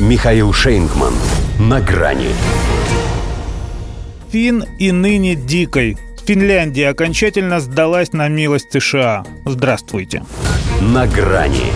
Михаил Шейнгман. На грани. Фин и ныне дикой. Финляндия окончательно сдалась на милость США. Здравствуйте. На грани.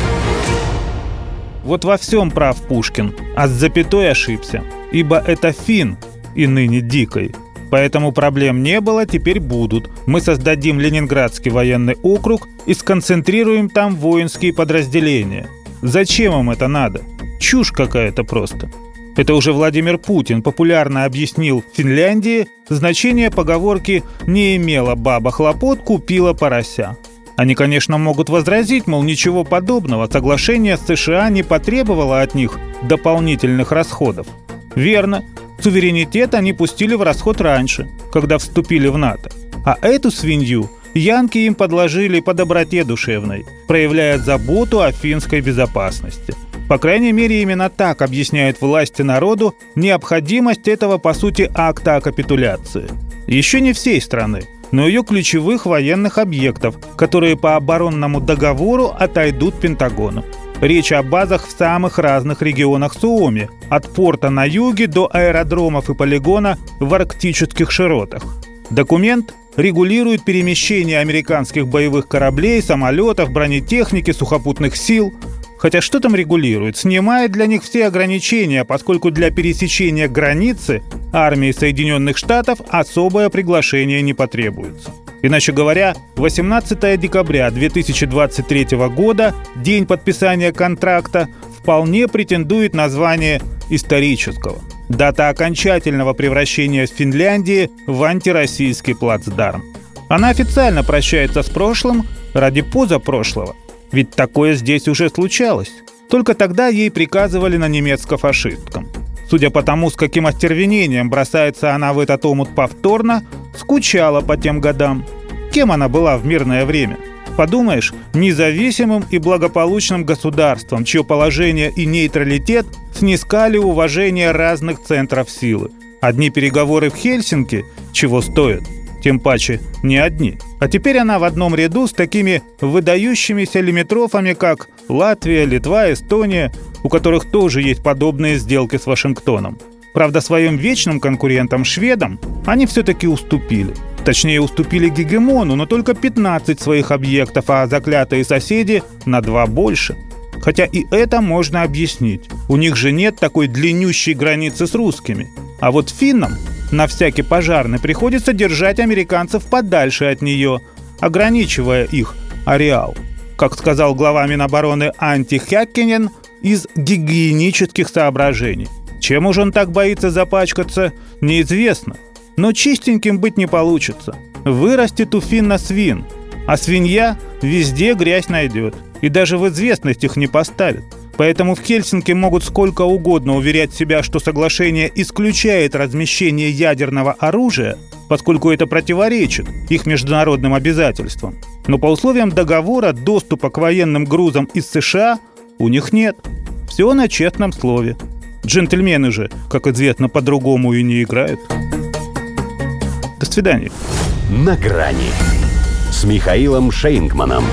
Вот во всем прав Пушкин, а с запятой ошибся. Ибо это Фин и ныне дикой. Поэтому проблем не было, теперь будут. Мы создадим Ленинградский военный округ и сконцентрируем там воинские подразделения. Зачем им это надо? Чушь какая-то просто. Это уже Владимир Путин популярно объяснил Финляндии, значение поговорки «не имела баба хлопот, купила порося». Они, конечно, могут возразить, мол, ничего подобного, соглашение с США не потребовало от них дополнительных расходов. Верно, суверенитет они пустили в расход раньше, когда вступили в НАТО. А эту свинью янки им подложили по доброте душевной, проявляя заботу о финской безопасности – по крайней мере, именно так объясняет власти народу необходимость этого, по сути, акта о капитуляции. Еще не всей страны, но ее ключевых военных объектов, которые по оборонному договору отойдут Пентагону. Речь о базах в самых разных регионах Суоми, от порта на юге до аэродромов и полигона в арктических широтах. Документ регулирует перемещение американских боевых кораблей, самолетов, бронетехники, сухопутных сил – Хотя что там регулирует? Снимает для них все ограничения, поскольку для пересечения границы армии Соединенных Штатов особое приглашение не потребуется. Иначе говоря, 18 декабря 2023 года, день подписания контракта, вполне претендует на звание исторического. Дата окончательного превращения Финляндии в антироссийский плацдарм. Она официально прощается с прошлым ради позапрошлого – ведь такое здесь уже случалось. Только тогда ей приказывали на немецко-фашистком. Судя по тому, с каким остервенением бросается она в этот омут повторно, скучала по тем годам. Кем она была в мирное время? Подумаешь, независимым и благополучным государством, чье положение и нейтралитет снискали уважение разных центров силы. Одни переговоры в Хельсинки чего стоят – тем паче не одни. А теперь она в одном ряду с такими выдающимися лимитрофами, как Латвия, Литва, Эстония, у которых тоже есть подобные сделки с Вашингтоном. Правда, своим вечным конкурентам шведам они все-таки уступили. Точнее, уступили гегемону, но только 15 своих объектов, а заклятые соседи на два больше. Хотя и это можно объяснить. У них же нет такой длиннющей границы с русскими. А вот финнам на всякий пожарный приходится держать американцев подальше от нее, ограничивая их ареал. Как сказал глава Минобороны Анти Хяккинен, из гигиенических соображений. Чем уж он так боится запачкаться, неизвестно. Но чистеньким быть не получится. Вырастет у финна свин, а свинья везде грязь найдет. И даже в известность их не поставит. Поэтому в Хельсинки могут сколько угодно уверять себя, что соглашение исключает размещение ядерного оружия, поскольку это противоречит их международным обязательствам. Но по условиям договора доступа к военным грузам из США у них нет. Все на честном слове. Джентльмены же, как известно, по-другому и не играют. До свидания. На грани с Михаилом Шейнгманом.